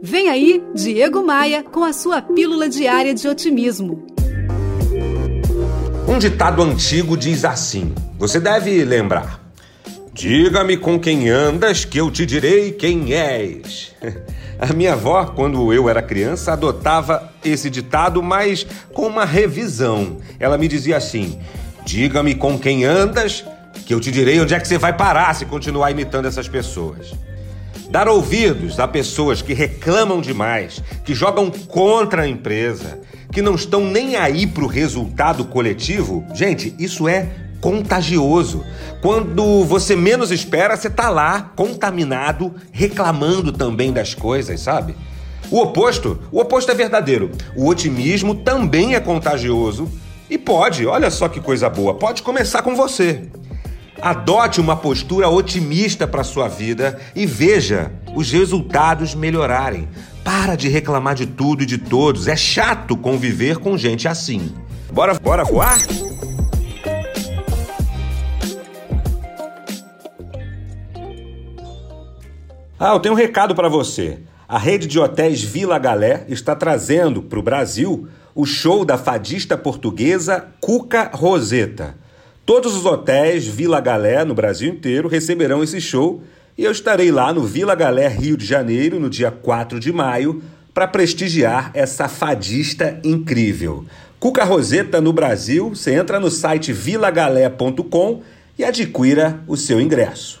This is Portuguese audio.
Vem aí, Diego Maia, com a sua pílula diária de otimismo. Um ditado antigo diz assim: você deve lembrar. Diga-me com quem andas, que eu te direi quem és. A minha avó, quando eu era criança, adotava esse ditado, mas com uma revisão. Ela me dizia assim: Diga-me com quem andas, que eu te direi onde é que você vai parar se continuar imitando essas pessoas. Dar ouvidos a pessoas que reclamam demais, que jogam contra a empresa, que não estão nem aí para o resultado coletivo, gente, isso é contagioso. Quando você menos espera, você tá lá, contaminado, reclamando também das coisas, sabe? O oposto, o oposto é verdadeiro. O otimismo também é contagioso e pode, olha só que coisa boa, pode começar com você. Adote uma postura otimista para sua vida e veja os resultados melhorarem. Para de reclamar de tudo e de todos. É chato conviver com gente assim. Bora, bora voar? Ah, eu tenho um recado para você. A rede de hotéis Vila Galé está trazendo para o Brasil o show da fadista portuguesa Cuca Roseta. Todos os hotéis Vila Galé no Brasil inteiro receberão esse show e eu estarei lá no Vila Galé, Rio de Janeiro, no dia 4 de maio, para prestigiar essa fadista incrível. Cuca Roseta no Brasil, você entra no site vilagalé.com e adquira o seu ingresso.